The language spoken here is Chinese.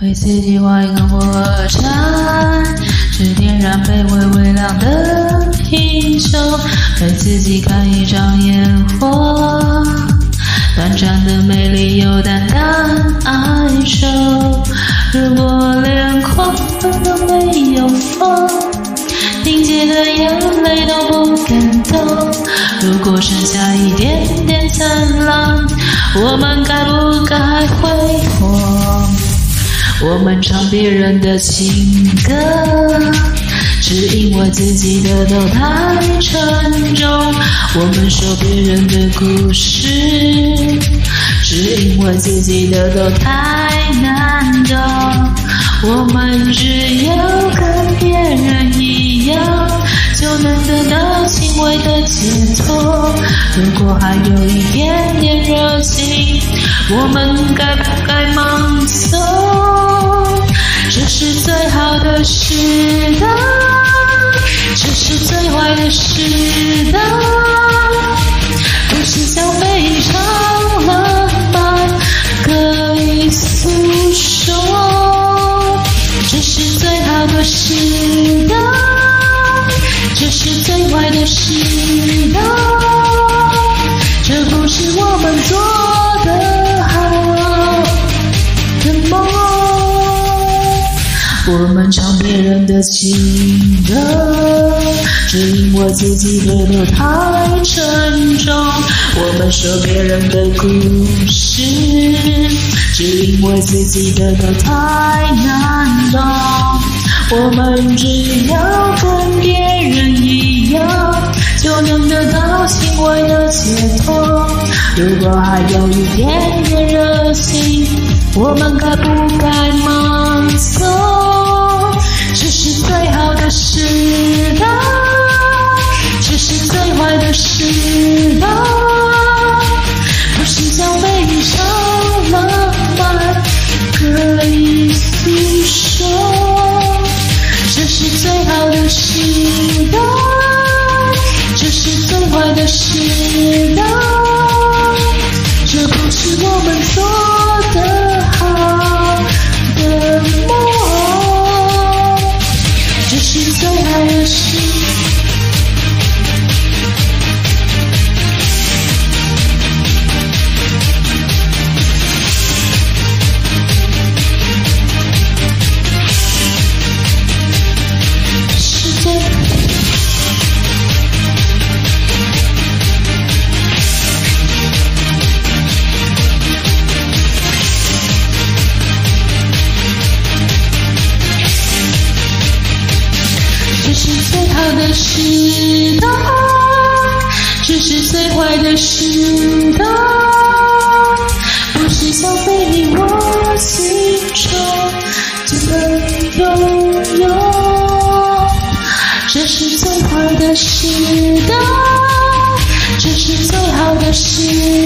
为自己画一个火柴，只点燃卑微微亮的英雄。为自己看一场烟火，短暂的美丽又淡淡哀愁。如果连狂风都没有风，凝结的眼泪都不敢动。如果剩下一点点灿烂，我们该不该挥霍？我们唱别人的情歌，只因为自己的都太沉重。我们说别人的故事，只因为自己的都太难懂。我们只要跟别人一样，就能得到轻微的解脱。如果还有一点点热情，我们该不该盲从？这是最好的时代，这是最坏的时代。不是像非常浪漫，可以诉说。这是最好的时代，这是最坏的时代。我们唱别人的情歌，只因为自己的都太沉重。我们说别人的故事，只因为自己的都太难懂。我们只要跟别人一样，就能得到轻微的解脱。如果还有一点点热情，我们该不该盲从？这是最好的时代，这是最坏的时代。的时代，这是最坏的时代，不是想被你我心中就能拥有。这是最坏的时代，这是最好的时代，